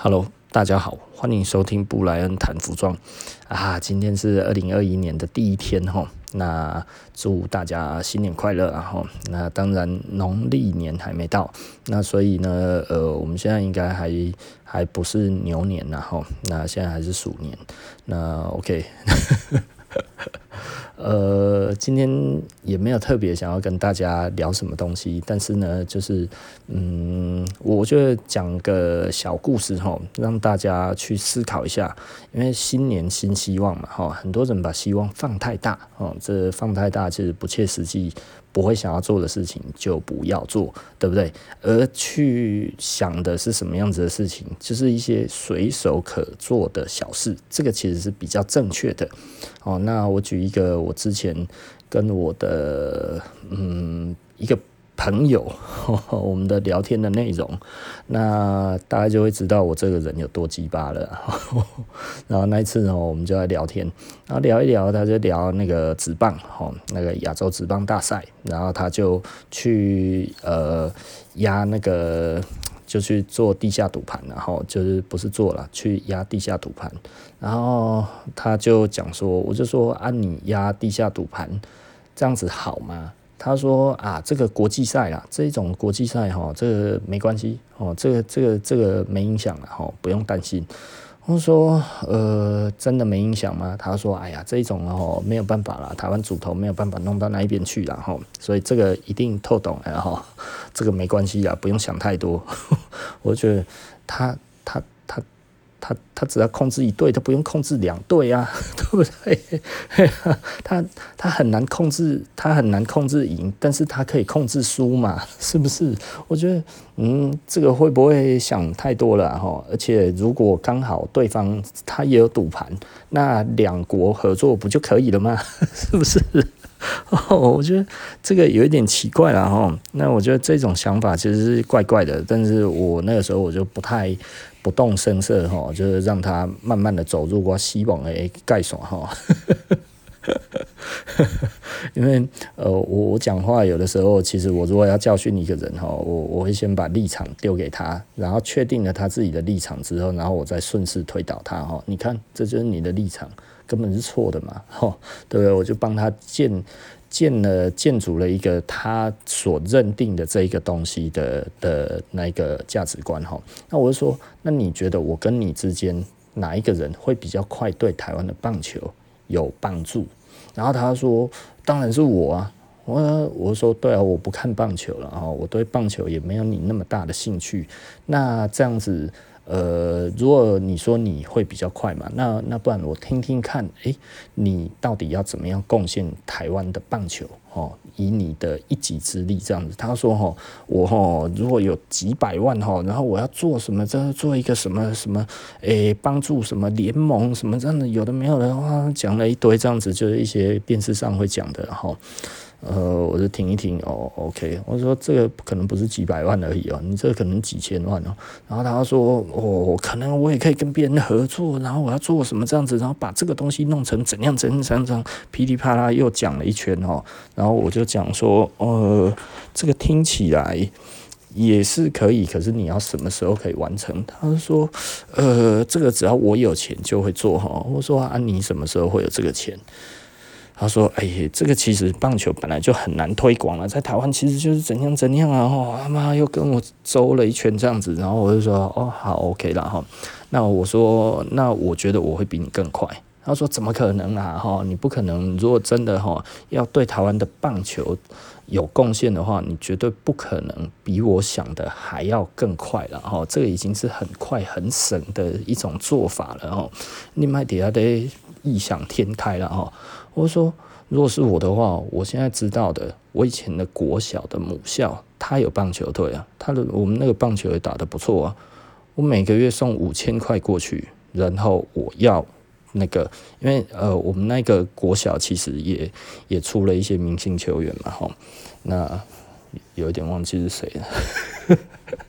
Hello，大家好，欢迎收听布莱恩谈服装啊！今天是二零二一年的第一天哈，那祝大家新年快乐啊哈！那当然农历年还没到，那所以呢，呃，我们现在应该还还不是牛年然后，那现在还是鼠年，那 OK。呃，今天也没有特别想要跟大家聊什么东西，但是呢，就是嗯，我就讲个小故事哈，让大家去思考一下，因为新年新希望嘛哈，很多人把希望放太大哦，这放太大就是不切实际。不会想要做的事情就不要做，对不对？而去想的是什么样子的事情，就是一些随手可做的小事，这个其实是比较正确的。哦，那我举一个我之前跟我的嗯一个。朋友，我们的聊天的内容，那大家就会知道我这个人有多鸡巴了。然后那一次呢，我们就在聊天，然后聊一聊，他就聊那个职棒，哈，那个亚洲职棒大赛，然后他就去呃压那个，就去做地下赌盘，然后就是不是做了，去压地下赌盘，然后他就讲说，我就说啊，你压地下赌盘这样子好吗？他说啊，这个国际赛啊，这种国际赛哈，这个没关系哦，这个这个这个没影响了哈，不用担心。我说呃，真的没影响吗？他说哎呀，这种哦没有办法了，台湾主投没有办法弄到那一边去了哈，所以这个一定透懂了哈，这个没关系啊，不用想太多。我觉得他他。他只要控制一队，他不用控制两队啊，对不对？他他很难控制，他很难控制赢，但是他可以控制输嘛，是不是？我觉得，嗯，这个会不会想太多了哈？而且如果刚好对方他也有赌盘，那两国合作不就可以了吗？是不是？哦，我觉得这个有一点奇怪了哈。那我觉得这种想法其实是怪怪的，但是我那个时候我就不太。不动声色哈，就是让他慢慢的走入我希望的盖爽哈。因为呃，我我讲话有的时候，其实我如果要教训一个人哈，我我会先把立场丢给他，然后确定了他自己的立场之后，然后我再顺势推倒他哈。你看，这就是你的立场，根本是错的嘛，哈，对不对？我就帮他建。建了建筑了一个他所认定的这一个东西的的那个价值观哈，那我就说，那你觉得我跟你之间哪一个人会比较快对台湾的棒球有帮助？然后他说，当然是我啊，我我说对啊，我不看棒球了啊，我对棒球也没有你那么大的兴趣，那这样子。呃，如果你说你会比较快嘛，那那不然我听听看，诶，你到底要怎么样贡献台湾的棒球？哦，以你的一己之力这样子。他说：“哈，我哈如果有几百万哈，然后我要做什么？这做一个什么什么？诶，帮助什么联盟什么这样的？有的没有的话，讲了一堆这样子，就是一些电视上会讲的哈。”呃，我就听一听哦，OK，我说这个可能不是几百万而已哦，你这个可能几千万哦。然后他说哦，可能我也可以跟别人合作，然后我要做什么这样子，然后把这个东西弄成怎样怎样怎样，噼里啪啦又讲了一圈哦。然后我就讲说，呃，这个听起来也是可以，可是你要什么时候可以完成？他说，呃，这个只要我有钱就会做哈。我说啊，你什么时候会有这个钱？他说：“哎呀，这个其实棒球本来就很难推广了，在台湾其实就是怎样怎样啊！哦，他妈又跟我周了一圈这样子，然后我就说：哦，好，OK 了哈。那我说，那我觉得我会比你更快。他说：怎么可能啊？哈，你不可能。如果真的哈要对台湾的棒球有贡献的话，你绝对不可能比我想的还要更快了哈。这个已经是很快很省的一种做法了哈。你麦底下得异想天开了哈。”我说，如果是我的话，我现在知道的，我以前的国小的母校，他有棒球队啊，他的我们那个棒球也打得不错啊。我每个月送五千块过去，然后我要那个，因为呃，我们那个国小其实也也出了一些明星球员嘛，哈，那有一点忘记是谁了。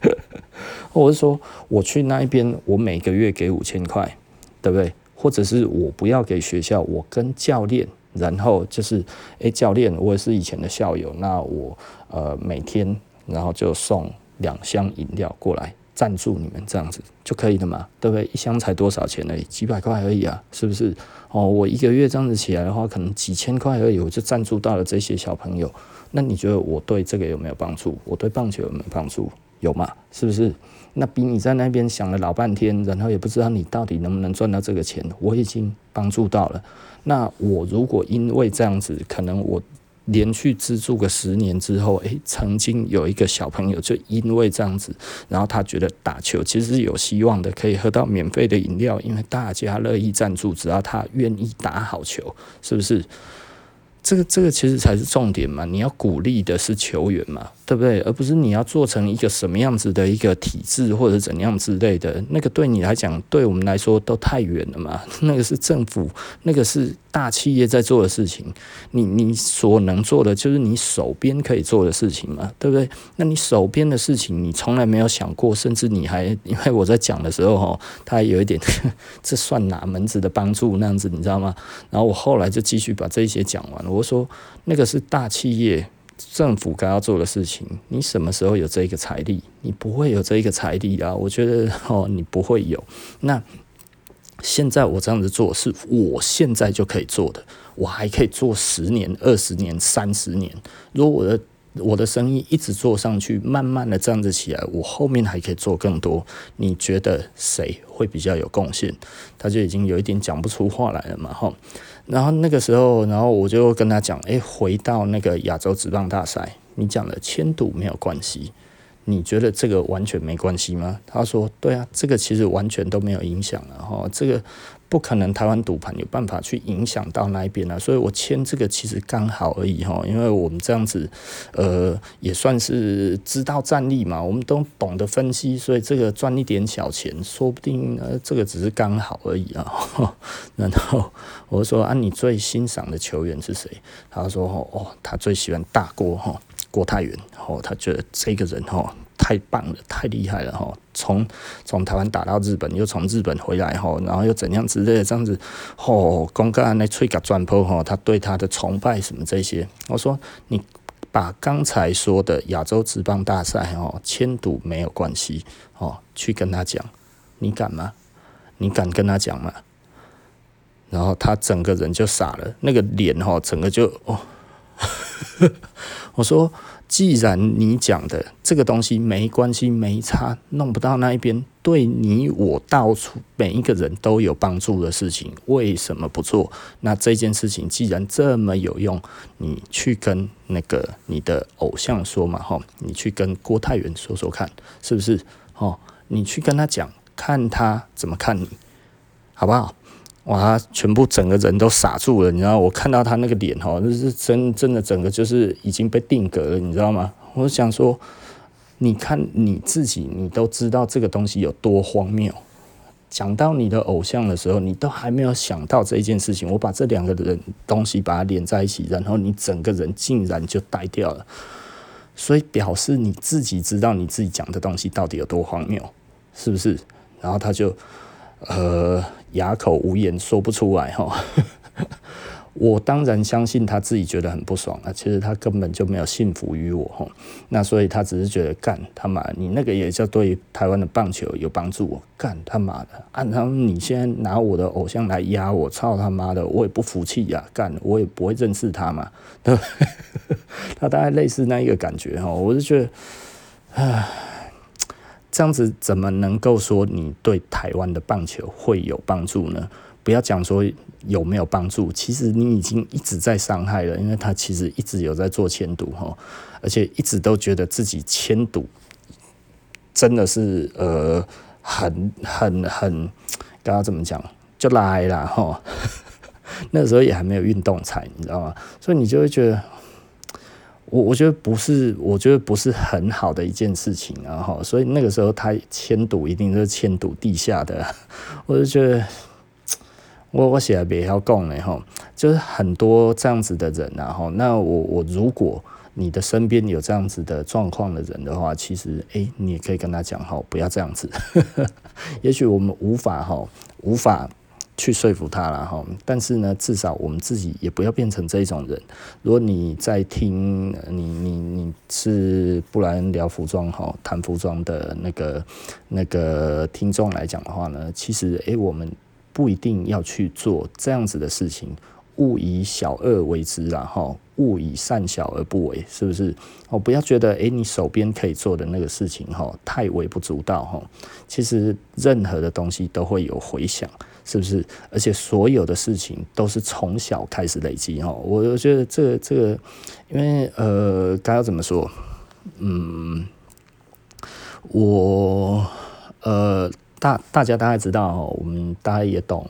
我是说，我去那一边，我每个月给五千块，对不对？或者是我不要给学校，我跟教练。然后就是，哎，教练，我也是以前的校友，那我呃每天然后就送两箱饮料过来，赞助你们这样子就可以了嘛，对不对？一箱才多少钱而已，几百块而已啊，是不是？哦，我一个月这样子起来的话，可能几千块而已，我就赞助到了这些小朋友。那你觉得我对这个有没有帮助？我对棒球有没有帮助？有吗？是不是？那比你在那边想了老半天，然后也不知道你到底能不能赚到这个钱，我已经帮助到了。那我如果因为这样子，可能我连续资助个十年之后，诶、曾经有一个小朋友就因为这样子，然后他觉得打球其实是有希望的，可以喝到免费的饮料，因为大家乐意赞助，只要他愿意打好球，是不是？这个这个其实才是重点嘛，你要鼓励的是球员嘛，对不对？而不是你要做成一个什么样子的一个体制或者怎样之类的，那个对你来讲，对我们来说都太远了嘛。那个是政府，那个是大企业在做的事情，你你所能做的就是你手边可以做的事情嘛，对不对？那你手边的事情你从来没有想过，甚至你还 因为我在讲的时候哈，他还有一点 这算哪门子的帮助那样子，你知道吗？然后我后来就继续把这些讲完。我说那个是大企业政府该要做的事情，你什么时候有这个财力？你不会有这个财力啊！我觉得哦，你不会有。那现在我这样子做，是我现在就可以做的，我还可以做十年、二十年、三十年。如果我的我的生意一直做上去，慢慢的这样子起来，我后面还可以做更多。你觉得谁会比较有贡献？他就已经有一点讲不出话来了嘛，哈。然后那个时候，然后我就跟他讲，诶，回到那个亚洲职棒大赛，你讲的千赌没有关系，你觉得这个完全没关系吗？他说，对啊，这个其实完全都没有影响了哈，这个。不可能，台湾赌盘有办法去影响到那一边啊，所以我签这个其实刚好而已哈，因为我们这样子，呃，也算是知道战力嘛，我们都懂得分析，所以这个赚一点小钱，说不定呃，这个只是刚好而已啊。然后我说啊，你最欣赏的球员是谁？他说哦，他最喜欢大郭哈，郭泰源，哦，他觉得这个人哦。太棒了，太厉害了哈！从从台湾打到日本，又从日本回来哈，然后又怎样之类的这样子，吼，公干那吹个转坡哈，他对他的崇拜什么这些，我说你把刚才说的亚洲职棒大赛哦，签赌没有关系哦，去跟他讲，你敢吗？你敢跟他讲吗？然后他整个人就傻了，那个脸哈，整个就哦，我说。既然你讲的这个东西没关系、没差，弄不到那一边，对你我到处每一个人都有帮助的事情，为什么不做？那这件事情既然这么有用，你去跟那个你的偶像说嘛，哈，你去跟郭泰源说说看，是不是？哦，你去跟他讲，看他怎么看你，好不好？哇，全部整个人都傻住了，你知道？我看到他那个脸哦，就是真真的，整个就是已经被定格了，你知道吗？我想说，你看你自己，你都知道这个东西有多荒谬。讲到你的偶像的时候，你都还没有想到这一件事情。我把这两个人东西把它连在一起，然后你整个人竟然就呆掉了。所以表示你自己知道你自己讲的东西到底有多荒谬，是不是？然后他就。呃，哑口无言，说不出来哈。我当然相信他自己觉得很不爽啊，其实他根本就没有信服于我哈。那所以他只是觉得干他妈，你那个也叫对台湾的棒球有帮助。我干他妈的，按他你现在拿我的偶像来压我，操他妈的，我也不服气呀，干我也不会认识他嘛，对不对？他大概类似那一个感觉哈，我就觉得，唉。这样子怎么能够说你对台湾的棒球会有帮助呢？不要讲说有没有帮助，其实你已经一直在伤害了，因为他其实一直有在做签赌哈，而且一直都觉得自己签赌真的是呃很很很，刚刚怎么讲就来了哈，那时候也还没有运动彩，你知道吗？所以你就会觉得。我我觉得不是，我觉得不是很好的一件事情啊哈，所以那个时候他迁赌一定是迁赌地下的，我就觉得我我写的比较讲呢哈，就是很多这样子的人然后，那我我如果你的身边有这样子的状况的人的话，其实诶、你也可以跟他讲哈，不要这样子，也许我们无法哈，无法。去说服他了哈。但是呢，至少我们自己也不要变成这种人。如果你在听，你你你是布莱恩聊服装哈，谈服装的那个那个听众来讲的话呢，其实诶、我们不一定要去做这样子的事情。勿以小恶为之啦，哈，勿以善小而不为，是不是？哦，不要觉得，诶，你手边可以做的那个事情，哈，太微不足道，哈。其实任何的东西都会有回响，是不是？而且所有的事情都是从小开始累积，哈。我我觉得这个这个，因为呃，该要怎么说？嗯，我呃，大大家大概知道，我们大家也懂。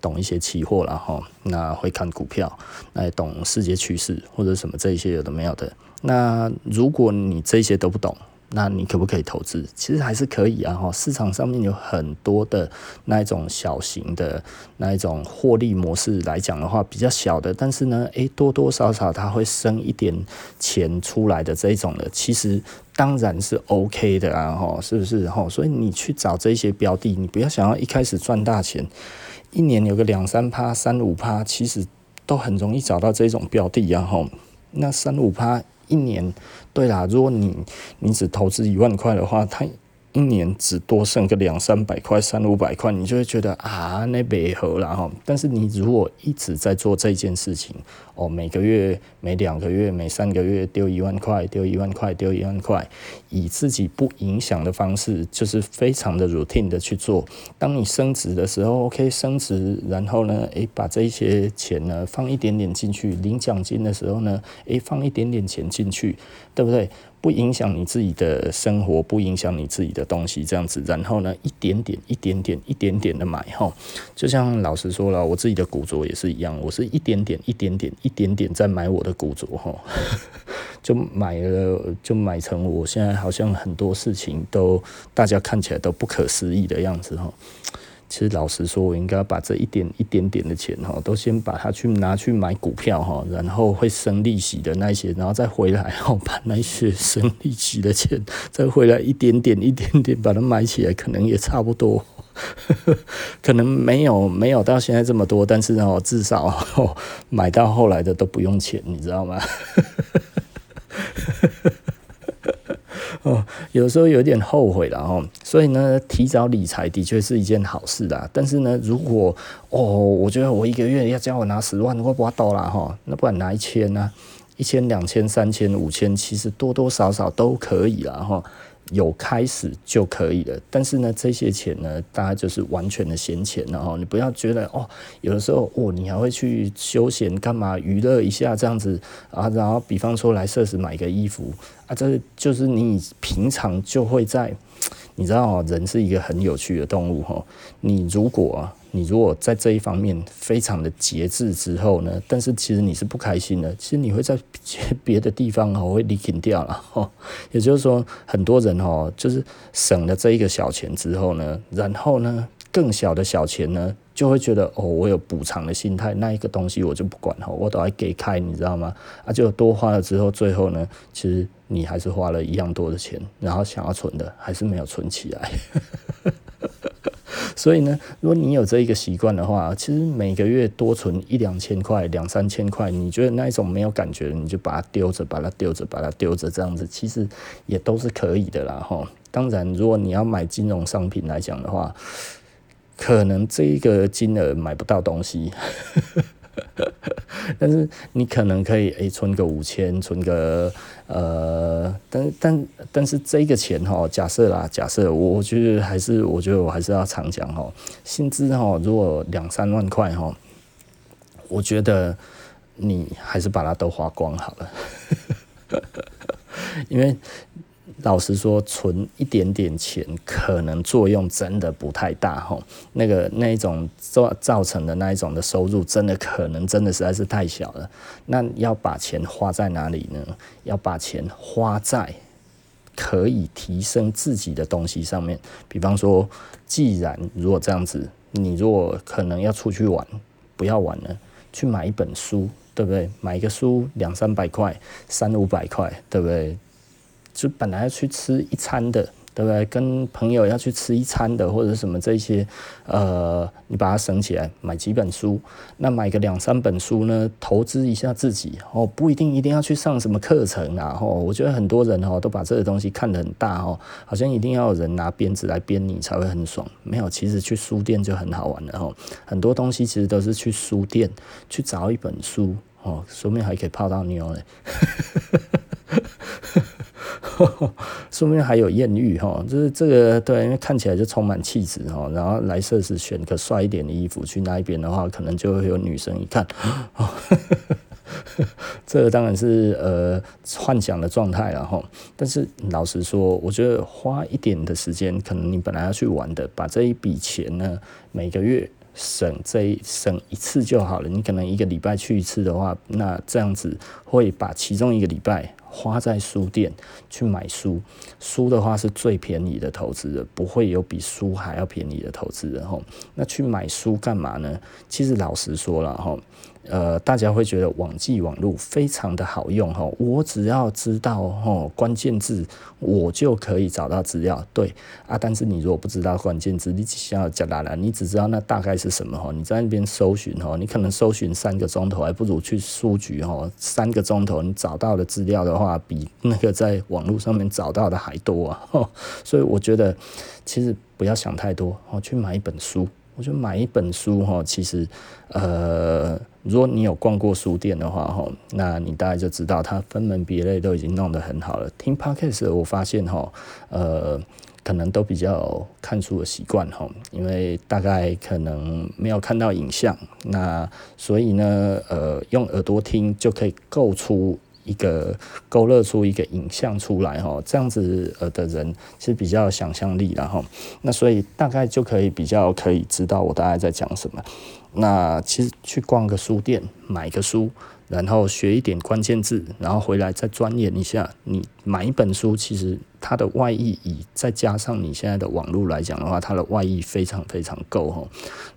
懂一些期货了哈，那会看股票，那懂世界趋势或者什么这一些有的没有的。那如果你这些都不懂，那你可不可以投资？其实还是可以啊哈。市场上面有很多的那一种小型的那一种获利模式来讲的话，比较小的，但是呢，诶，多多少少它会生一点钱出来的这一种的，其实当然是 OK 的啊哈，是不是哈？所以你去找这些标的，你不要想要一开始赚大钱。一年有个两三趴、三五趴，其实都很容易找到这种标的啊！哈，那三五趴一年，对啦，如果你你只投资一万块的话，它。一年只多剩个两三百块、三五百块，你就会觉得啊，那没合了哈。但是你如果一直在做这件事情，哦，每个月、每两个月、每三个月丢一万块、丢一万块、丢一万块，以自己不影响的方式，就是非常的 routine 的去做。当你升值的时候，OK，升值，然后呢，诶，把这些钱呢放一点点进去，领奖金的时候呢，诶，放一点点钱进去，对不对？不影响你自己的生活，不影响你自己的东西，这样子，然后呢，一点点、一点点、一点点的买哈，就像老实说了，我自己的古着也是一样，我是一点点、一点点、一点点在买我的古着哈，就买了，就买成我现在好像很多事情都大家看起来都不可思议的样子哈。其实老实说，我应该把这一点一点点的钱哈，都先把它去拿去买股票哈，然后会生利息的那些，然后再回来，然后把那些生利息的钱再回来一点点一点点把它买起来，可能也差不多，可能没有没有到现在这么多，但是呢，至少买到后来的都不用钱，你知道吗？有时候有点后悔了哦，所以呢，提早理财的确是一件好事啦。但是呢，如果哦，我觉得我一个月要叫我拿十万，我不多了哈，那不然拿一千呢？一千、两千、三千、五千，其实多多少少都可以啦哈。有开始就可以了，但是呢，这些钱呢，大家就是完全的闲钱了哈。你不要觉得哦，有的时候哦，你还会去休闲干嘛娱乐一下这样子啊，然后比方说来设施买个衣服啊，这就是你平常就会在。你知道，人是一个很有趣的动物哈。你如果你如果在这一方面非常的节制之后呢，但是其实你是不开心的。其实你会在别的地方哈会 liquing 掉了哈。也就是说，很多人哦就是省了这一个小钱之后呢，然后呢更小的小钱呢就会觉得哦，我有补偿的心态，那一个东西我就不管哈，我都要给开，你知道吗？啊，就多花了之后，最后呢，其实。你还是花了一样多的钱，然后想要存的还是没有存起来。所以呢，如果你有这一个习惯的话，其实每个月多存一两千块、两三千块，你觉得那一种没有感觉，你就把它丢着，把它丢着，把它丢着，这样子其实也都是可以的啦。哈，当然，如果你要买金融商品来讲的话，可能这一个金额买不到东西。但是你可能可以诶、存个五千，存个呃，但但但是这个钱哈，假设啦，假设我我觉得还是我觉得我还是要常讲哈，薪资哈，如果两三万块哈，我觉得你还是把它都花光好了，因为。老实说，存一点点钱可能作用真的不太大哈。那个那一种造造成的那一种的收入，真的可能真的实在是太小了。那要把钱花在哪里呢？要把钱花在可以提升自己的东西上面。比方说，既然如果这样子，你如果可能要出去玩，不要玩了，去买一本书，对不对？买一个书两三百块，三五百块，对不对？就本来要去吃一餐的，对不对？跟朋友要去吃一餐的，或者什么这些，呃，你把它省起来，买几本书，那买个两三本书呢，投资一下自己哦，不一定一定要去上什么课程啊。哦，我觉得很多人哦都把这个东西看得很大哦，好像一定要有人拿鞭子来鞭你才会很爽。没有，其实去书店就很好玩了哦。很多东西其实都是去书店去找一本书哦，说不定还可以泡到妞嘞。说不定还有艳遇哈，就是这个对，因为看起来就充满气质哈。然后来设是选个帅一点的衣服去那一边的话，可能就会有女生一看，这个当然是呃幻想的状态了哈。但是老实说，我觉得花一点的时间，可能你本来要去玩的，把这一笔钱呢，每个月省这一省一次就好了。你可能一个礼拜去一次的话，那这样子会把其中一个礼拜。花在书店去买书，书的话是最便宜的投资人，不会有比书还要便宜的投资人吼。那去买书干嘛呢？其实老实说了吼。呃，大家会觉得网际网路非常的好用哈，我只要知道哈关键字，我就可以找到资料。对啊，但是你如果不知道关键字，你只需要讲来了，你只知道那大概是什么哈，你在那边搜寻哈，你可能搜寻三个钟头，还不如去书局哈，三个钟头你找到的资料的话，比那个在网络上面找到的还多啊。所以我觉得其实不要想太多，哦，去买一本书。我觉得买一本书哈，其实，呃，如果你有逛过书店的话哈，那你大概就知道它分门别类都已经弄得很好了。听 Podcast 我发现哈，呃，可能都比较看书的习惯哈，因为大概可能没有看到影像，那所以呢，呃，用耳朵听就可以构出。一个勾勒出一个影像出来哈，这样子呃的人是比较有想象力然后，那所以大概就可以比较可以知道我大概在讲什么。那其实去逛个书店，买个书，然后学一点关键字，然后回来再钻研一下。你买一本书，其实它的外溢，以再加上你现在的网络来讲的话，它的外溢非常非常够哈。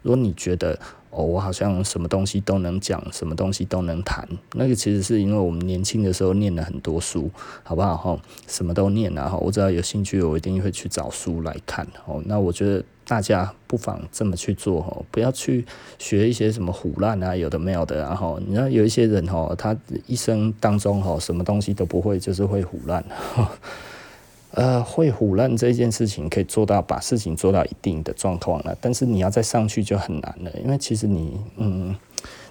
如果你觉得，哦，我好像什么东西都能讲，什么东西都能谈。那个其实是因为我们年轻的时候念了很多书，好不好？哈，什么都念啊。哈，我只要有兴趣，我一定会去找书来看。哦，那我觉得大家不妨这么去做。哈，不要去学一些什么唬烂啊，有的没有的。然后你知道有一些人，哈，他一生当中，哈，什么东西都不会，就是会唬烂。呃，会唬烂这件事情可以做到把事情做到一定的状况了，但是你要再上去就很难了，因为其实你，嗯，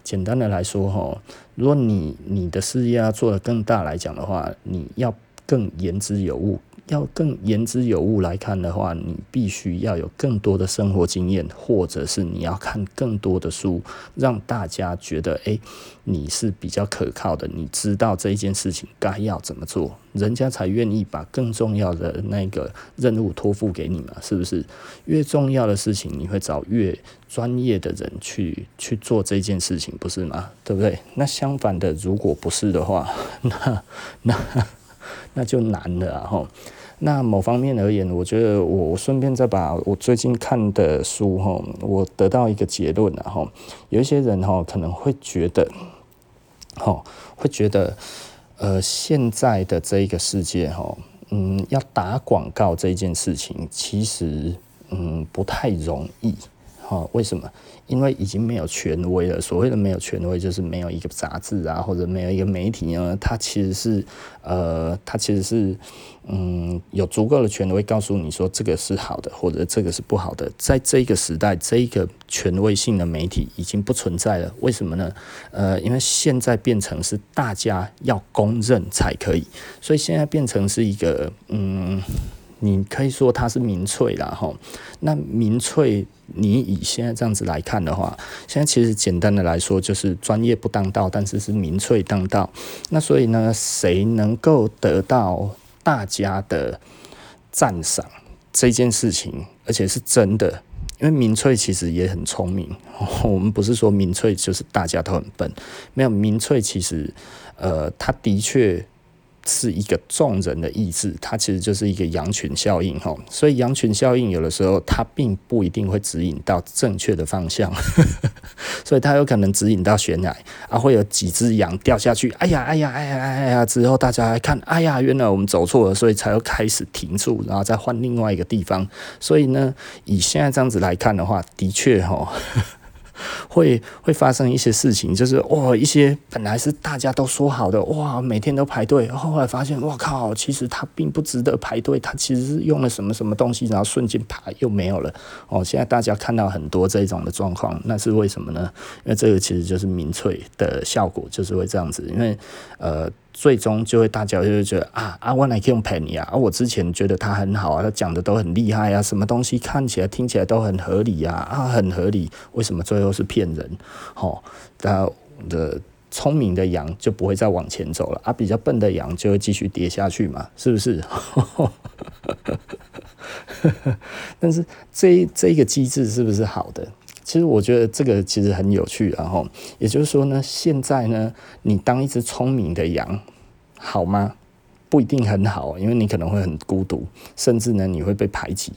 简单的来说哈，如果你你的事业要做得更大来讲的话，你要更言之有物。要更言之有物来看的话，你必须要有更多的生活经验，或者是你要看更多的书，让大家觉得，诶，你是比较可靠的，你知道这一件事情该要怎么做，人家才愿意把更重要的那个任务托付给你嘛，是不是？越重要的事情，你会找越专业的人去去做这件事情，不是吗？对不对？那相反的，如果不是的话，那那那就难了啊！吼。那某方面而言，我觉得我我顺便再把我最近看的书哈，我得到一个结论了哈。有一些人哈可能会觉得，哈会觉得，呃，现在的这一个世界哈，嗯，要打广告这件事情，其实嗯不太容易。哈，为什么？因为已经没有权威了。所谓的没有权威，就是没有一个杂志啊，或者没有一个媒体呢，它其实是呃，它其实是嗯，有足够的权威告诉你说这个是好的，或者这个是不好的。在这个时代，这一个权威性的媒体已经不存在了。为什么呢？呃，因为现在变成是大家要公认才可以，所以现在变成是一个嗯。你可以说它是民粹啦，哈。那民粹，你以现在这样子来看的话，现在其实简单的来说就是专业不当道，但是是民粹当道。那所以呢，谁能够得到大家的赞赏这件事情，而且是真的，因为民粹其实也很聪明。我们不是说民粹就是大家都很笨，没有民粹其实，呃，他的确。是一个众人的意志，它其实就是一个羊群效应哈。所以羊群效应有的时候它并不一定会指引到正确的方向，所以它有可能指引到悬崖啊，会有几只羊掉下去，哎呀哎呀哎呀哎呀，之后大家来看，哎呀，原来我们走错了，所以才会开始停住，然后再换另外一个地方。所以呢，以现在这样子来看的话，的确哈。会会发生一些事情，就是哇，一些本来是大家都说好的哇，每天都排队，后来发现哇靠，其实它并不值得排队，它其实是用了什么什么东西，然后瞬间啪又没有了哦。现在大家看到很多这种的状况，那是为什么呢？因为这个其实就是民粹的效果，就是会这样子，因为呃。最终就会大家就会觉得啊啊，我来用便宜啊！啊，我之前觉得他很好啊，他讲的都很厉害啊，什么东西看起来听起来都很合理啊啊，很合理，为什么最后是骗人？好，那的聪明的羊就不会再往前走了啊，比较笨的羊就会继续跌下去嘛，是不是？但是这这个机制是不是好的？其实我觉得这个其实很有趣，然后也就是说呢，现在呢，你当一只聪明的羊，好吗？不一定很好，因为你可能会很孤独，甚至呢，你会被排挤，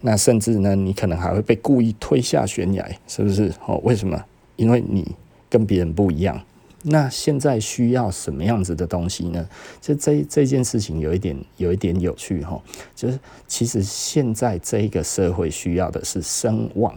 那甚至呢，你可能还会被故意推下悬崖，是不是？哦，为什么？因为你跟别人不一样。那现在需要什么样子的东西呢？就这这件事情有一点有一点有趣哈，就是其实现在这个社会需要的是声望。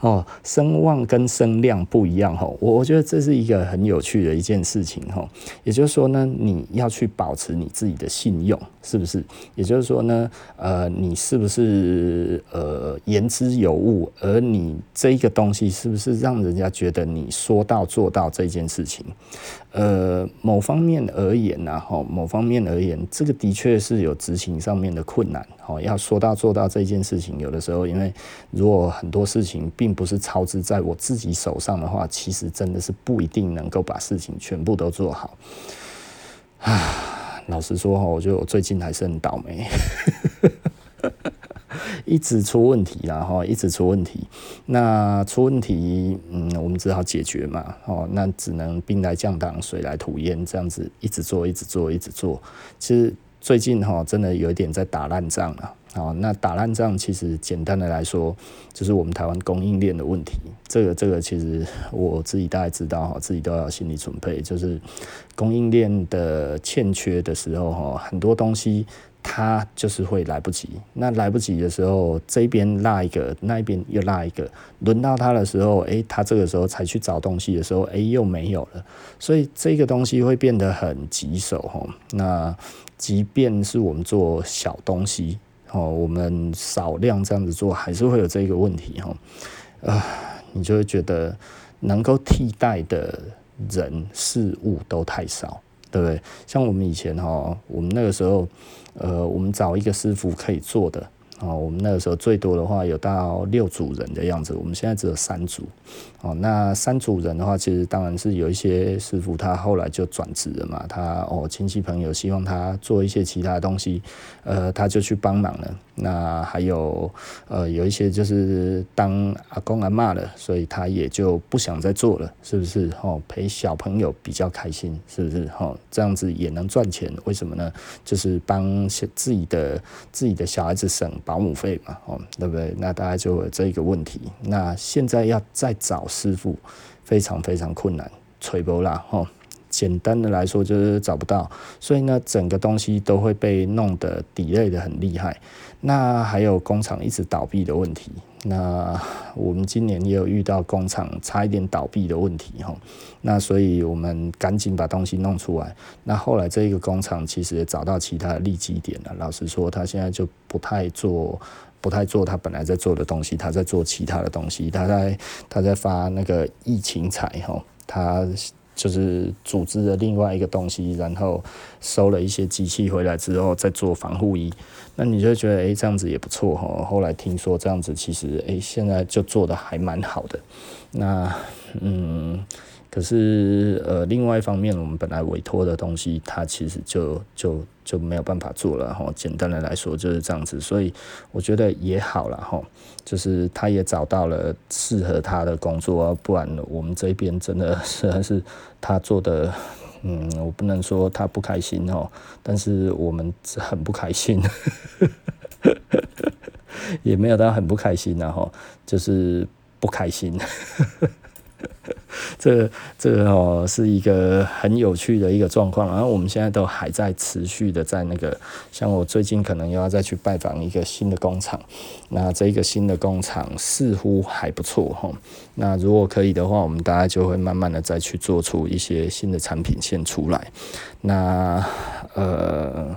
哦，声望跟声量不一样哈，我我觉得这是一个很有趣的一件事情哈。也就是说呢，你要去保持你自己的信用，是不是？也就是说呢，呃，你是不是呃言之有物？而你这一个东西是不是让人家觉得你说到做到这件事情？呃，某方面而言呢，哈，某方面而言，这个的确是有执行上面的困难。哦，要说到做到这件事情，有的时候，因为如果很多事情并并不是操之在我自己手上的话，其实真的是不一定能够把事情全部都做好。啊，老实说哈，我觉得我最近还是很倒霉。一直出问题，然后一直出问题。那出问题，嗯，我们只好解决嘛。哦，那只能兵来将挡，水来土掩，这样子一直做，一直做，一直做。其实最近哈，真的有一点在打烂仗了。好，那打烂仗其实简单的来说，就是我们台湾供应链的问题。这个这个其实我自己大概知道哈，自己都要有心理准备，就是供应链的欠缺的时候哈，很多东西。他就是会来不及，那来不及的时候，这边落一个，那边又落一个，轮到他的时候，诶，他这个时候才去找东西的时候，诶，又没有了，所以这个东西会变得很棘手哈。那即便是我们做小东西，哦，我们少量这样子做，还是会有这个问题哈。啊，你就会觉得能够替代的人事物都太少，对不对？像我们以前哈，我们那个时候。呃，我们找一个师傅可以做的。哦，我们那个时候最多的话有到六组人的样子，我们现在只有三组。哦，那三组人的话，其实当然是有一些师傅他后来就转职了嘛，他哦亲戚朋友希望他做一些其他东西，呃，他就去帮忙了。那还有呃有一些就是当阿公阿嬷了，所以他也就不想再做了，是不是？哦，陪小朋友比较开心，是不是？哦，这样子也能赚钱，为什么呢？就是帮自己的自己的小孩子省。保姆费嘛，哦，对不对？那大家就有这个问题。那现在要再找师傅，非常非常困难，吹不啦，哦。简单的来说就是找不到，所以呢，整个东西都会被弄得 delay 的很厉害。那还有工厂一直倒闭的问题。那我们今年也有遇到工厂差一点倒闭的问题哈，那所以我们赶紧把东西弄出来。那后来这一个工厂其实也找到其他的利基点了。老实说，他现在就不太做，不太做他本来在做的东西，他在做其他的东西。他在他在发那个疫情财哈，他。就是组织的另外一个东西，然后收了一些机器回来之后再做防护衣，那你就觉得诶、这样子也不错哈。后来听说这样子其实诶、现在就做的还蛮好的。那嗯。可是，呃，另外一方面，我们本来委托的东西，它其实就就就没有办法做了哈。简单的来说就是这样子，所以我觉得也好了哈，就是他也找到了适合他的工作，不然我们这边真的实在是他做的嗯，我不能说他不开心哦，但是我们很不开心，也没有到很不开心然后就是不开心。这、这哦，是一个很有趣的一个状况，然后我们现在都还在持续的在那个，像我最近可能又要再去拜访一个新的工厂，那这一个新的工厂似乎还不错哈，那如果可以的话，我们大家就会慢慢的再去做出一些新的产品线出来，那呃。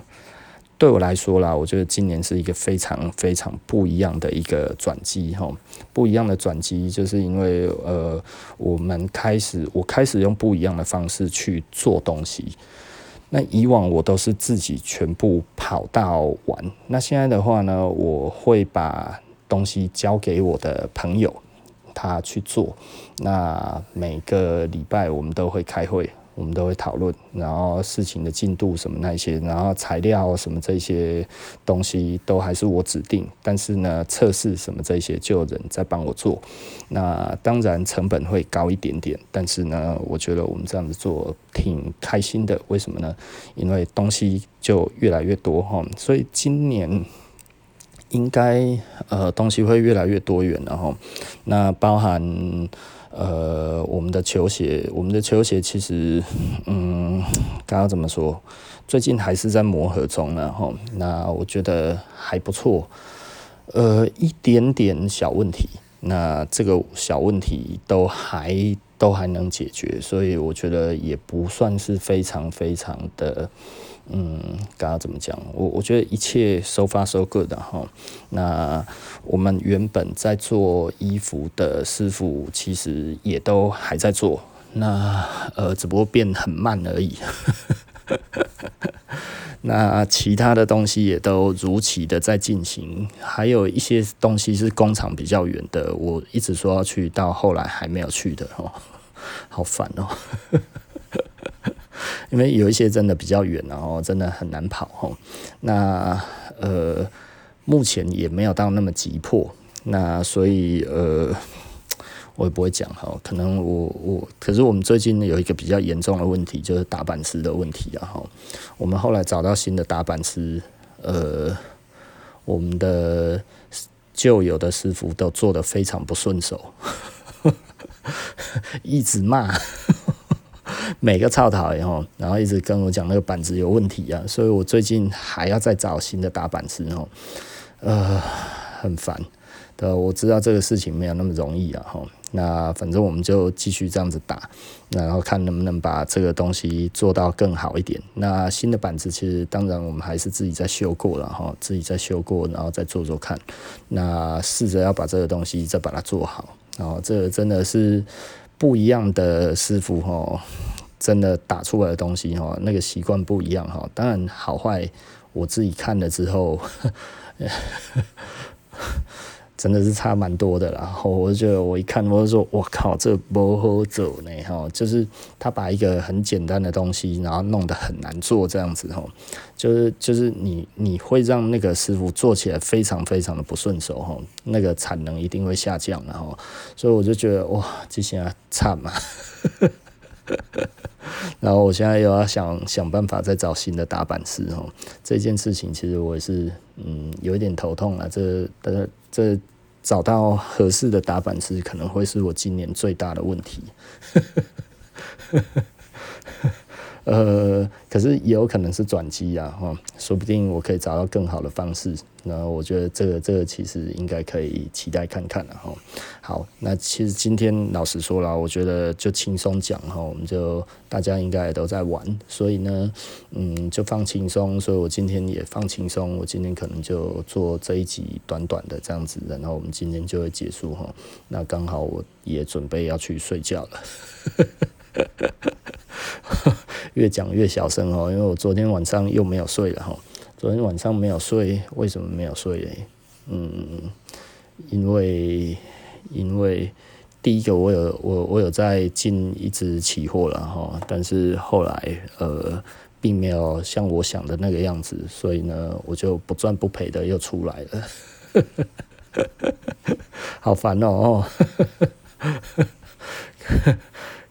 对我来说啦，我觉得今年是一个非常非常不一样的一个转机哈，不一样的转机，就是因为呃，我们开始我开始用不一样的方式去做东西。那以往我都是自己全部跑到完，那现在的话呢，我会把东西交给我的朋友他去做。那每个礼拜我们都会开会。我们都会讨论，然后事情的进度什么那些，然后材料什么这些东西都还是我指定，但是呢，测试什么这些就有人在帮我做。那当然成本会高一点点，但是呢，我觉得我们这样子做挺开心的。为什么呢？因为东西就越来越多哈，所以今年应该呃东西会越来越多元了哈。那包含。呃，我们的球鞋，我们的球鞋其实，嗯，刚刚怎么说？最近还是在磨合中呢，哈。那我觉得还不错，呃，一点点小问题，那这个小问题都还都还能解决，所以我觉得也不算是非常非常的。嗯，刚刚怎么讲？我我觉得一切 so far so good 的哈。那我们原本在做衣服的师傅，其实也都还在做。那呃，只不过变很慢而已。那其他的东西也都如期的在进行，还有一些东西是工厂比较远的，我一直说要去，到后来还没有去的哦，好烦哦。因为有一些真的比较远，然后真的很难跑吼。那呃，目前也没有到那么急迫。那所以呃，我也不会讲哈。可能我我，可是我们最近有一个比较严重的问题，就是打板师的问题啊哈。我们后来找到新的打板师，呃，我们的旧有的师傅都做得非常不顺手，一直骂。每个操头然后，然后一直跟我讲那个板子有问题啊，所以我最近还要再找新的打板师哦，呃，很烦。对，我知道这个事情没有那么容易啊哈。那反正我们就继续这样子打，然后看能不能把这个东西做到更好一点。那新的板子其实当然我们还是自己在修过了哈，自己在修过，然后再做做看。那试着要把这个东西再把它做好。然后这个真的是不一样的师傅哈。真的打出来的东西哈，那个习惯不一样哈。当然好坏，我自己看了之后，真的是差蛮多的啦。然后我就觉得，我一看我就说，我靠，这不好做呢哈。就是他把一个很简单的东西，然后弄得很难做这样子哈。就是就是你你会让那个师傅做起来非常非常的不顺手哈，那个产能一定会下降然后，所以我就觉得哇，这些差嘛。然后我现在又要想想办法再找新的打板师哦，这件事情其实我也是嗯有一点头痛啊。这这这找到合适的打板师可能会是我今年最大的问题。呃，可是也有可能是转机啊，哈，说不定我可以找到更好的方式。那我觉得这个这个其实应该可以期待看看了哈。好，那其实今天老实说了，我觉得就轻松讲哈，我们就大家应该也都在玩，所以呢，嗯，就放轻松。所以我今天也放轻松，我今天可能就做这一集短短的这样子，然后我们今天就会结束哈。那刚好我也准备要去睡觉了。越讲越小声哦，因为我昨天晚上又没有睡了哈。昨天晚上没有睡，为什么没有睡？嗯，因为因为第一个我有我我有在进一只期货了哈，但是后来呃并没有像我想的那个样子，所以呢我就不赚不赔的又出来了，好烦哦。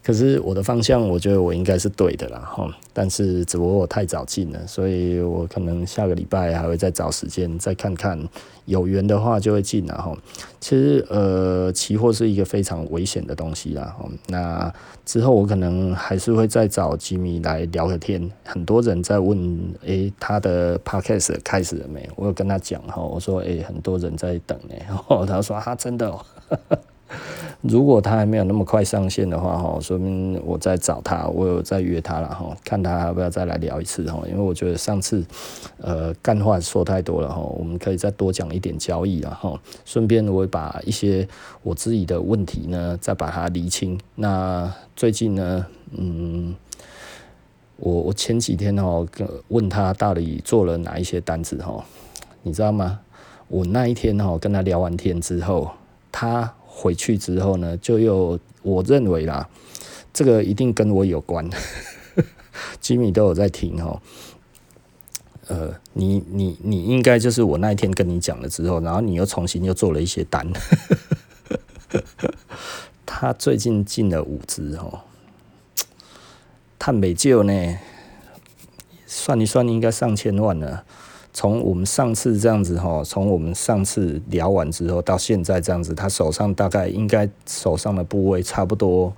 可是我的方向，我觉得我应该是对的啦，哈。但是只不过我太早进了，所以我可能下个礼拜还会再找时间再看看，有缘的话就会进了哈。其实呃，期货是一个非常危险的东西啦，哈。那之后我可能还是会再找吉米来聊个天。很多人在问，诶、他的 podcast 开始了没？我有跟他讲哈，我说，诶、很多人在等呢。他说，啊，真的哦。如果他还没有那么快上线的话，哈，说明我在找他，我有在约他了，哈，看他要不要再来聊一次，哈，因为我觉得上次，呃，干话说太多了，哈，我们可以再多讲一点交易了，哈，顺便我会把一些我自己的问题呢，再把它厘清。那最近呢，嗯，我我前几天哦，问他到底做了哪一些单子，哈，你知道吗？我那一天哦，跟他聊完天之后，他。回去之后呢，就又我认为啦，这个一定跟我有关。吉米都有在听哦。呃，你你你应该就是我那一天跟你讲了之后，然后你又重新又做了一些单。他最近进了五只哦，他没救呢，算一算应该上千万了。从我们上次这样子哈，从我们上次聊完之后到现在这样子，他手上大概应该手上的部位差不多，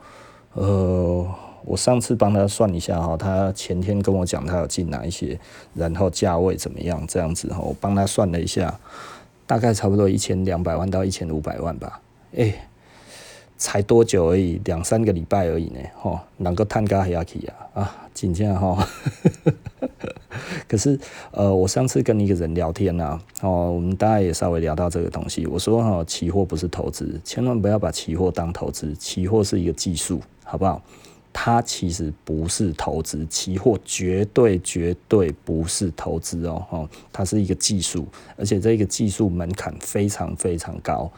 呃，我上次帮他算一下哈，他前天跟我讲他有进哪一些，然后价位怎么样这样子哈，我帮他算了一下，大概差不多一千两百万到一千五百万吧，诶、才多久而已，两三个礼拜而已呢，吼，能够探加下去啊，啊，真正哈。可是，呃，我上次跟一个人聊天呐，哦，我们大家也稍微聊到这个东西。我说哈，期货不是投资，千万不要把期货当投资，期货是一个技术，好不好？它其实不是投资，期货绝对绝对不是投资哦，哦，它是一个技术，而且这个技术门槛非常非常高。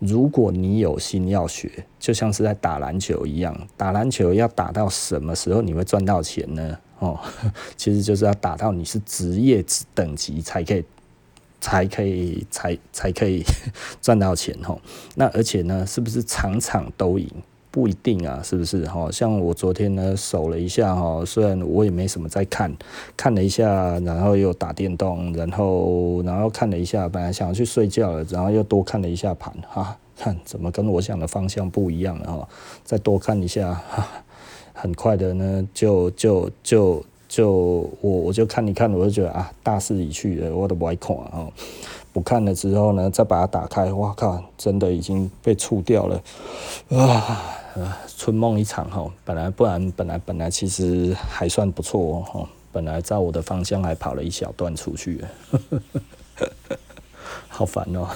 如果你有心要学，就像是在打篮球一样，打篮球要打到什么时候你会赚到钱呢？哦，其实就是要打到你是职业等级才可以，才可以，才才可以 赚到钱哦。那而且呢，是不是场场都赢？不一定啊，是不是？哈，像我昨天呢，守了一下哈，虽然我也没什么在看，看了一下，然后又打电动，然后然后看了一下，本来想要去睡觉了，然后又多看了一下盘，哈，看怎么跟我想的方向不一样了哈，再多看一下，哈。很快的呢，就就就就我我就看一看，我就觉得啊，大势已去了，我都不爱看啊。不看了之后呢，再把它打开，哇靠，真的已经被触掉了啊！春梦一场哈，本来不然本来本来其实还算不错哦，本来照我的方向还跑了一小段出去，好烦哦。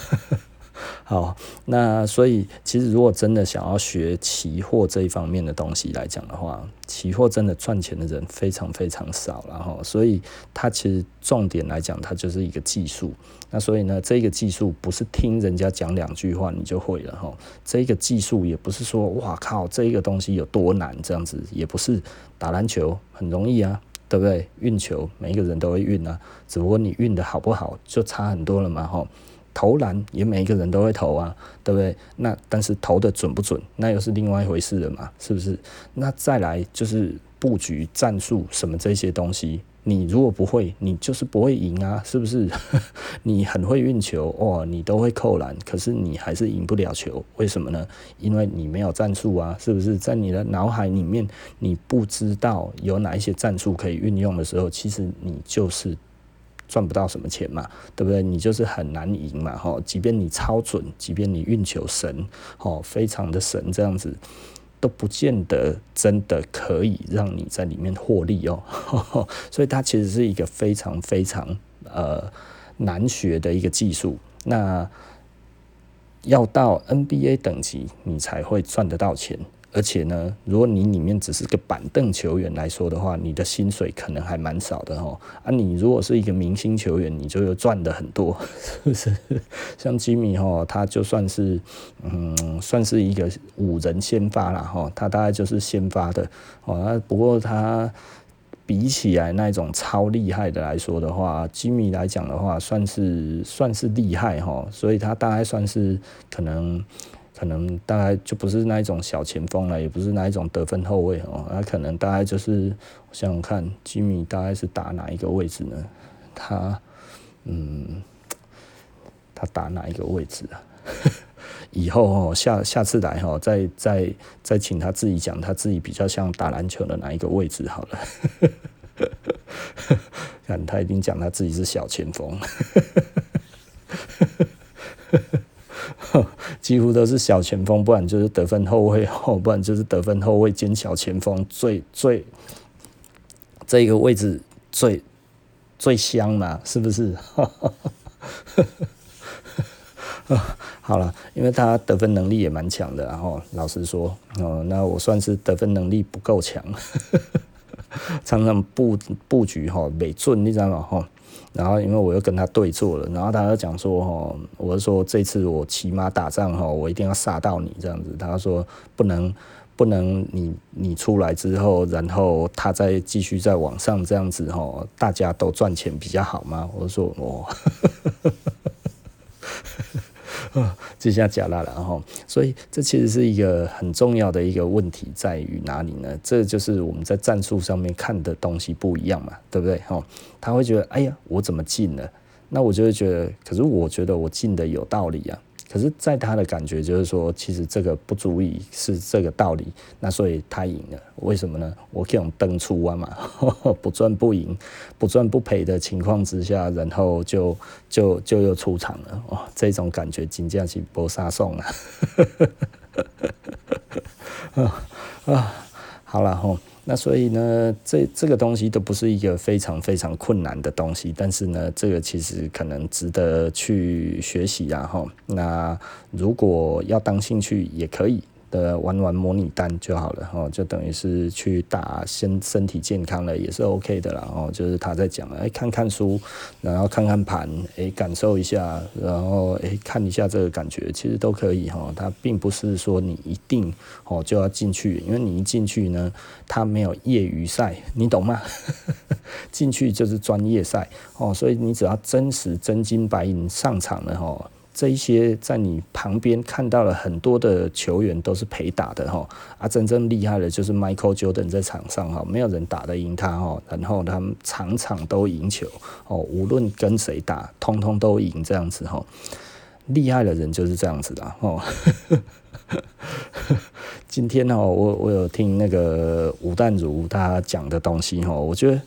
好，那所以其实如果真的想要学期货这一方面的东西来讲的话，期货真的赚钱的人非常非常少，然后所以它其实重点来讲，它就是一个技术。那所以呢，这个技术不是听人家讲两句话你就会了哈。这个技术也不是说哇靠，这个东西有多难这样子，也不是打篮球很容易啊，对不对？运球每一个人都会运啊，只不过你运的好不好就差很多了嘛哈。投篮也每一个人都会投啊，对不对？那但是投的准不准，那又是另外一回事了嘛，是不是？那再来就是布局战术什么这些东西，你如果不会，你就是不会赢啊，是不是？你很会运球哦，你都会扣篮，可是你还是赢不了球，为什么呢？因为你没有战术啊，是不是？在你的脑海里面，你不知道有哪一些战术可以运用的时候，其实你就是。赚不到什么钱嘛，对不对？你就是很难赢嘛，哈！即便你超准，即便你运球神，哦，非常的神，这样子都不见得真的可以让你在里面获利哦。所以它其实是一个非常非常呃难学的一个技术。那要到 NBA 等级，你才会赚得到钱。而且呢，如果你里面只是个板凳球员来说的话，你的薪水可能还蛮少的哦。啊，你如果是一个明星球员，你就有赚的很多，是不是？像吉米哈，他就算是嗯，算是一个五人先发了哈，他大概就是先发的哦。那不过他比起来那种超厉害的来说的话，吉米来讲的话，算是算是厉害哈，所以他大概算是可能。可能大概就不是那一种小前锋了，也不是那一种得分后卫哦，那可能大概就是我想想看，吉米大概是打哪一个位置呢？他嗯，他打哪一个位置啊？以后哦，下下次来哈，再再再请他自己讲，他自己比较像打篮球的哪一个位置好了。看他一定讲他自己是小前锋，几乎都是小前锋，不然就是得分后卫，后不然就是得分后卫兼小前锋，最最这个位置最最香嘛，是不是？好了，因为他得分能力也蛮强的，然后老实说，哦，那我算是得分能力不够强。常常布布局哈没准，你知道吗？哈，然后因为我又跟他对坐了，然后他就讲说哦，我就说这次我骑马打仗哈，我一定要杀到你这样子。他说不能不能你你出来之后，然后他再继续在网上这样子哈，大家都赚钱比较好吗？我就说哦。这下假了，然后，所以这其实是一个很重要的一个问题，在于哪里呢？这就是我们在战术上面看的东西不一样嘛，对不对？哈，他会觉得，哎呀，我怎么进了？那我就会觉得，可是我觉得我进的有道理啊。可是，在他的感觉就是说，其实这个不足以是这个道理，那所以他赢了。为什么呢？我可以用登出啊嘛，不赚不赢，不赚不赔的情况之下，然后就就就又出场了。哇，这种感觉真的是搏杀送啊！啊啊，好了吼。那所以呢，这这个东西都不是一个非常非常困难的东西，但是呢，这个其实可能值得去学习啊，哈。那如果要当兴趣也可以。的玩玩模拟单就好了哦，就等于是去打身身体健康了，也是 OK 的啦哦。就是他在讲，哎，看看书，然后看看盘，哎，感受一下，然后哎，看一下这个感觉，其实都可以哈。他并不是说你一定哦就要进去，因为你一进去呢，他没有业余赛，你懂吗？进去就是专业赛哦，所以你只要真实真金白银上场了哈。这一些在你旁边看到了很多的球员都是陪打的哈，啊，真正厉害的就是 Michael Jordan 在场上哈，没有人打得赢他哈，然后他们场场都赢球哦，无论跟谁打，通通都赢这样子哈，厉害的人就是这样子的哦。今天哦，我我有听那个吴淡如他讲的东西哈，我觉得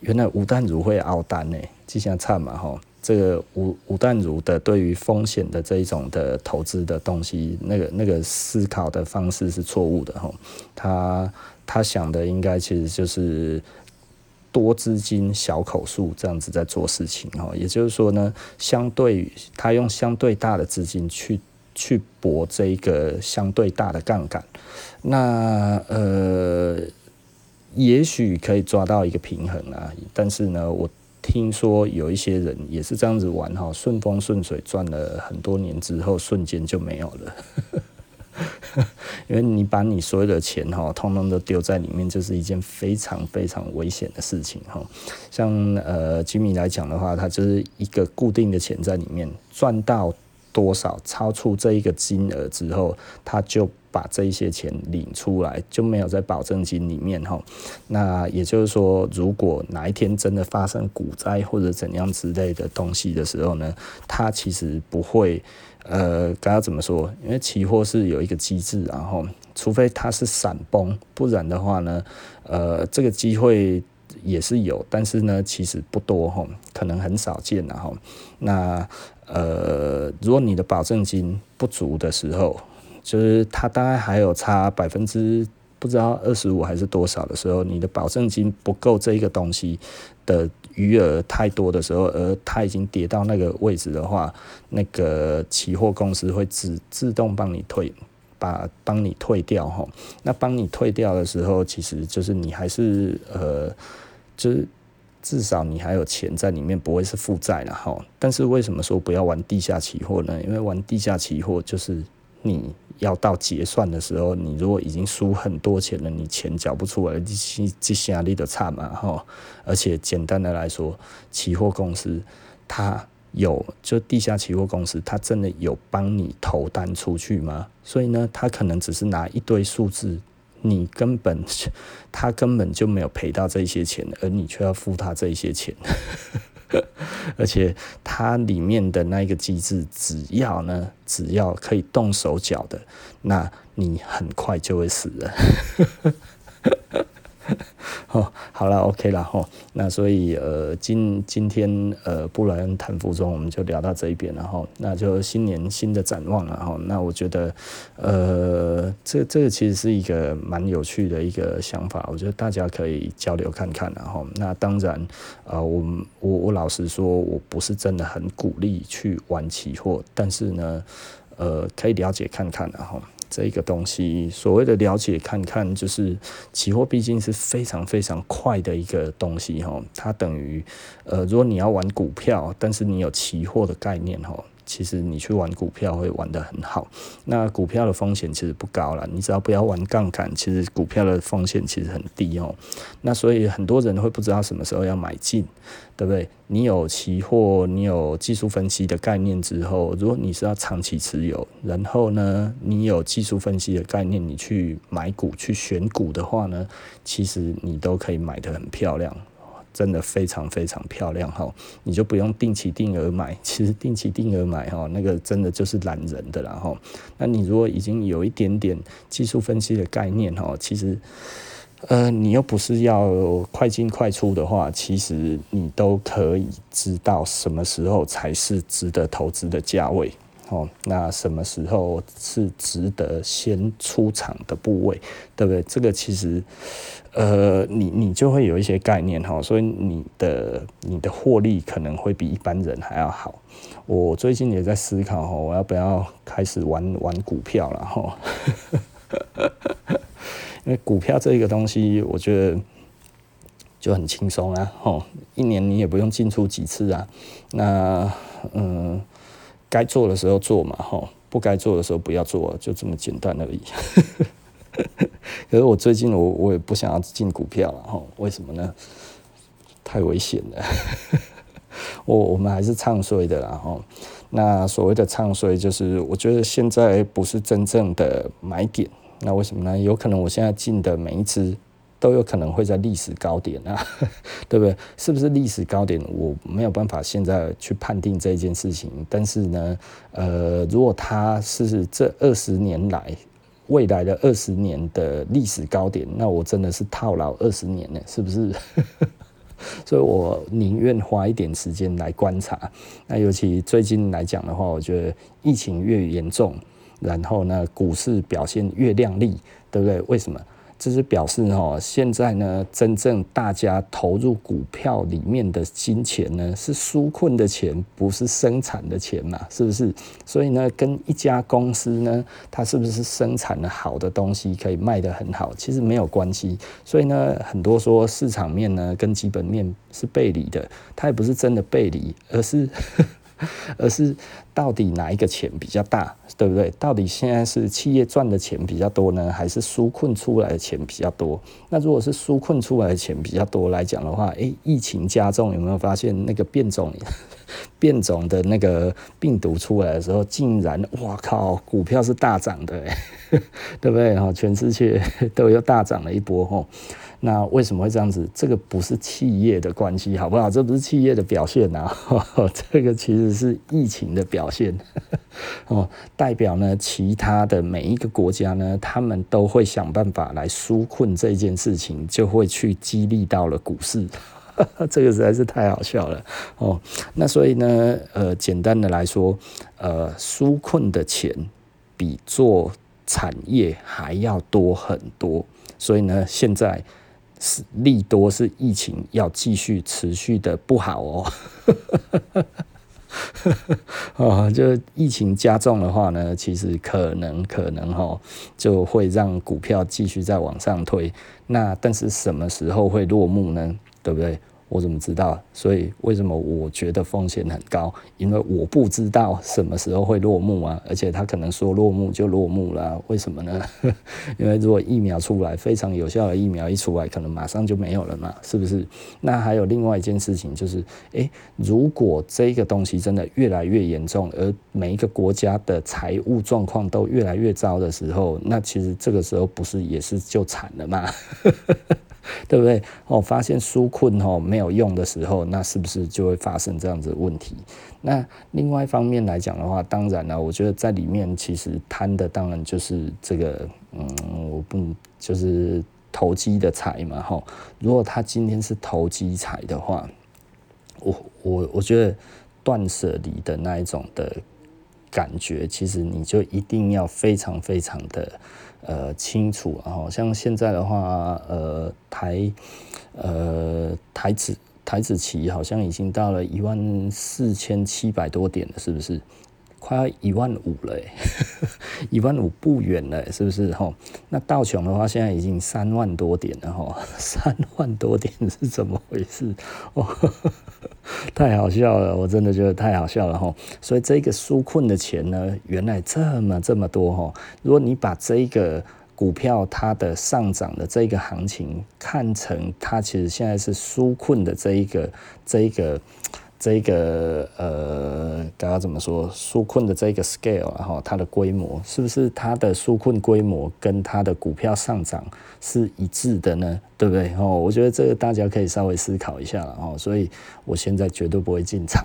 原来吴淡如会凹单呢，记下差嘛哈。这个吴吴淡如的对于风险的这一种的投资的东西，那个那个思考的方式是错误的哈。他他想的应该其实就是多资金小口数这样子在做事情哈。也就是说呢，相对他用相对大的资金去去搏这一个相对大的杠杆，那呃，也许可以抓到一个平衡啊。但是呢，我。听说有一些人也是这样子玩哈，顺风顺水赚了很多年之后，瞬间就没有了。因为你把你所有的钱哈，通通都丢在里面，就是一件非常非常危险的事情哈。像呃吉米来讲的话，他就是一个固定的钱在里面，赚到多少超出这一个金额之后，他就。把这一些钱领出来，就没有在保证金里面哈。那也就是说，如果哪一天真的发生股灾或者怎样之类的东西的时候呢，它其实不会呃，该要怎么说？因为期货是有一个机制，然后除非它是闪崩，不然的话呢，呃，这个机会也是有，但是呢，其实不多哈，可能很少见然后。那呃，如果你的保证金不足的时候，就是它大概还有差百分之不知道二十五还是多少的时候，你的保证金不够这一个东西的余额太多的时候，而它已经跌到那个位置的话，那个期货公司会自自动帮你退，把帮你退掉哈。那帮你退掉的时候，其实就是你还是呃，就是至少你还有钱在里面，不会是负债了哈。但是为什么说不要玩地下期货呢？因为玩地下期货就是你。要到结算的时候，你如果已经输很多钱了，你钱缴不出来，这些这些压力的差嘛哈。而且简单的来说，期货公司它有就地下期货公司，它真的有帮你投单出去吗？所以呢，它可能只是拿一堆数字，你根本他根本就没有赔到这些钱，而你却要付他这些钱。而且它里面的那一个机制，只要呢，只要可以动手脚的，那你很快就会死了。哦，好了，OK 了哈。那所以呃，今今天呃，布莱恩谈服装，我们就聊到这一边了哈。那就新年新的展望了哈。那我觉得呃，这这个其实是一个蛮有趣的一个想法，我觉得大家可以交流看看然后。那当然、呃，我我我老实说，我不是真的很鼓励去玩期货，但是呢，呃，可以了解看看然后。这一个东西，所谓的了解看看，就是期货毕竟是非常非常快的一个东西哈，它等于呃，如果你要玩股票，但是你有期货的概念哈。其实你去玩股票会玩得很好，那股票的风险其实不高了，你只要不要玩杠杆，其实股票的风险其实很低哦。那所以很多人会不知道什么时候要买进，对不对？你有期货，你有技术分析的概念之后，如果你是要长期持有，然后呢，你有技术分析的概念，你去买股去选股的话呢，其实你都可以买得很漂亮。真的非常非常漂亮哈，你就不用定期定额买。其实定期定额买哈，那个真的就是懒人的啦哈。那你如果已经有一点点技术分析的概念哈，其实呃，你又不是要快进快出的话，其实你都可以知道什么时候才是值得投资的价位。哦，那什么时候是值得先出场的部位，对不对？这个其实，呃，你你就会有一些概念哈，所以你的你的获利可能会比一般人还要好。我最近也在思考哈，我要不要开始玩玩股票了哈？因为股票这个东西，我觉得就很轻松啊，吼，一年你也不用进出几次啊，那嗯。该做的时候做嘛，吼，不该做的时候不要做，就这么简单而已。可是我最近我我也不想要进股票了，吼，为什么呢？太危险了。我我们还是唱衰的啦，吼。那所谓的唱衰，就是我觉得现在不是真正的买点。那为什么呢？有可能我现在进的每一支。都有可能会在历史高点啊，对不对？是不是历史高点？我没有办法现在去判定这件事情。但是呢，呃，如果它是这二十年来未来的二十年的历史高点，那我真的是套牢二十年了，是不是？所以我宁愿花一点时间来观察。那尤其最近来讲的话，我觉得疫情越严重，然后呢，股市表现越亮丽，对不对？为什么？这是表示哦，现在呢，真正大家投入股票里面的金钱呢，是纾困的钱，不是生产的钱嘛，是不是？所以呢，跟一家公司呢，它是不是生产了好的东西，可以卖得很好，其实没有关系。所以呢，很多说市场面呢，跟基本面是背离的，它也不是真的背离，而是。而是到底哪一个钱比较大，对不对？到底现在是企业赚的钱比较多呢，还是纾困出来的钱比较多？那如果是纾困出来的钱比较多来讲的话，诶，疫情加重，有没有发现那个变种 变种的那个病毒出来的时候，竟然哇靠，股票是大涨的，对不对？哈，全世界都又大涨了一波，吼。那为什么会这样子？这个不是企业的关系，好不好？这不是企业的表现呐、啊，这个其实是疫情的表现。哦，代表呢，其他的每一个国家呢，他们都会想办法来纾困这件事情，就会去激励到了股市。这个实在是太好笑了哦。那所以呢，呃，简单的来说，呃，纾困的钱比做产业还要多很多。所以呢，现在。是利多是疫情要继续持续的不好哦，哦，就疫情加重的话呢，其实可能可能哈就会让股票继续再往上推。那但是什么时候会落幕呢？对不对？我怎么知道？所以为什么我觉得风险很高？因为我不知道什么时候会落幕啊，而且他可能说落幕就落幕了，为什么呢？因为如果疫苗出来，非常有效的疫苗一出来，可能马上就没有了嘛，是不是？那还有另外一件事情就是，诶，如果这个东西真的越来越严重，而每一个国家的财务状况都越来越糟的时候，那其实这个时候不是也是就惨了吗？对不对？哦，发现纾困哦没有用的时候，那是不是就会发生这样子问题？那另外一方面来讲的话，当然了，我觉得在里面其实贪的当然就是这个，嗯，我不就是投机的财嘛，哈。如果他今天是投机财的话，我我我觉得断舍离的那一种的感觉，其实你就一定要非常非常的。呃，清楚，然后像现在的话，呃，台，呃，台子台子期好像已经到了一万四千七百多点了，是不是？快要一万五了，一万五不远了，是不是？哈，那道琼的话，现在已经三万多点了，哈，三万多点是怎么回事？太好笑了，我真的觉得太好笑了，哈。所以这个纾困的钱呢，原来这么这么多，哈。如果你把这一个股票它的上涨的这个行情看成它其实现在是纾困的这一个这一个。这个呃，刚刚怎么说？纾困的这个 scale，然后它的规模是不是它的纾困规模跟它的股票上涨是一致的呢？对不对？哦，我觉得这个大家可以稍微思考一下了哦。所以我现在绝对不会进场。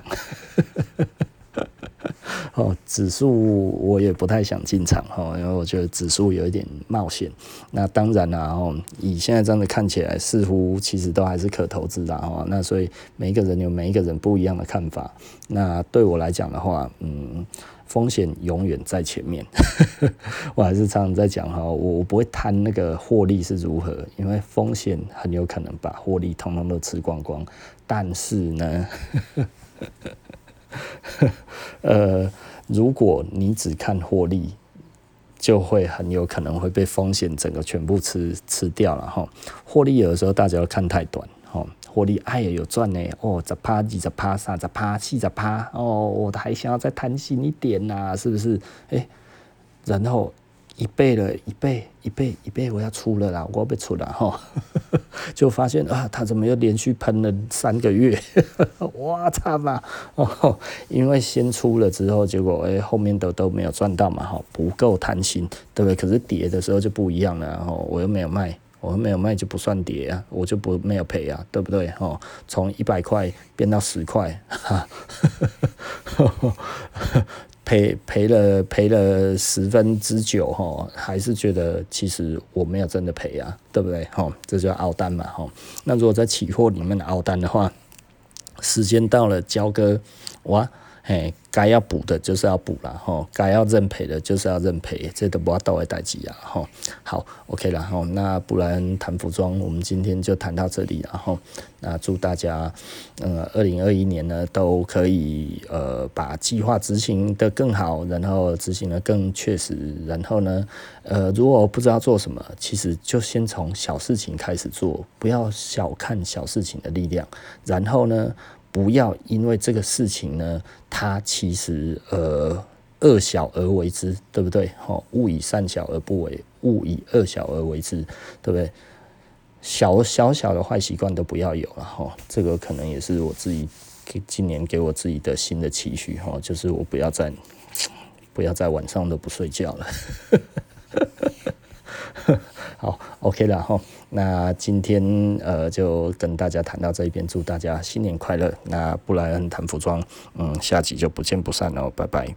哦，指数我也不太想进场哈，因为我觉得指数有一点冒险。那当然啦，哦，以现在这样子看起来，似乎其实都还是可投资的哈。那所以每一个人有每一个人不一样的看法。那对我来讲的话，嗯，风险永远在前面。我还是常常在讲哈，我我不会贪那个获利是如何，因为风险很有可能把获利统统都吃光光。但是呢。呃，如果你只看获利，就会很有可能会被风险整个全部吃吃掉了哈。获利有的时候大家要看太短哈，获利哎呀有赚呢哦，十趴、二十趴、三十趴、四十趴哦，我还想要再贪心一点呐、啊，是不是？哎，然后。一倍了，一倍，一倍，一倍，我要出了啦，我要被出了哈，就发现啊，他怎么又连续喷了三个月？我操嘛！哦，因为先出了之后，结果哎、后面都都没有赚到嘛，哈，不够贪心，对不对？可是跌的时候就不一样了，然后我又没有卖，我又没有卖就不算跌啊，我就不没有赔啊，对不对？哦，从一百块变到十块，赔赔了赔了十分之九哈，还是觉得其实我没有真的赔啊，对不对？哈，这叫熬单嘛哈。那如果在期货里面的凹单的话，时间到了交割，哇，嘿。该要补的就是要补了哈，该要认赔的就是要认赔，这都不要倒为代志啊吼。好，OK 了哈，那不然谈服装，我们今天就谈到这里然后。那祝大家，呃，二零二一年呢都可以呃把计划执行得更好，然后执行得更确实，然后呢，呃，如果不知道做什么，其实就先从小事情开始做，不要小看小事情的力量，然后呢。不要因为这个事情呢，它其实呃恶小而为之，对不对？吼，勿以善小而不为，勿以恶小而为之，对不对？小小小的坏习惯都不要有了哈，这个可能也是我自己今年给我自己的新的期许哈，就是我不要再不要在晚上都不睡觉了。好，OK 了哈。那今天呃就跟大家谈到这一边，祝大家新年快乐。那布莱恩谈服装，嗯，下集就不见不散喽，拜拜。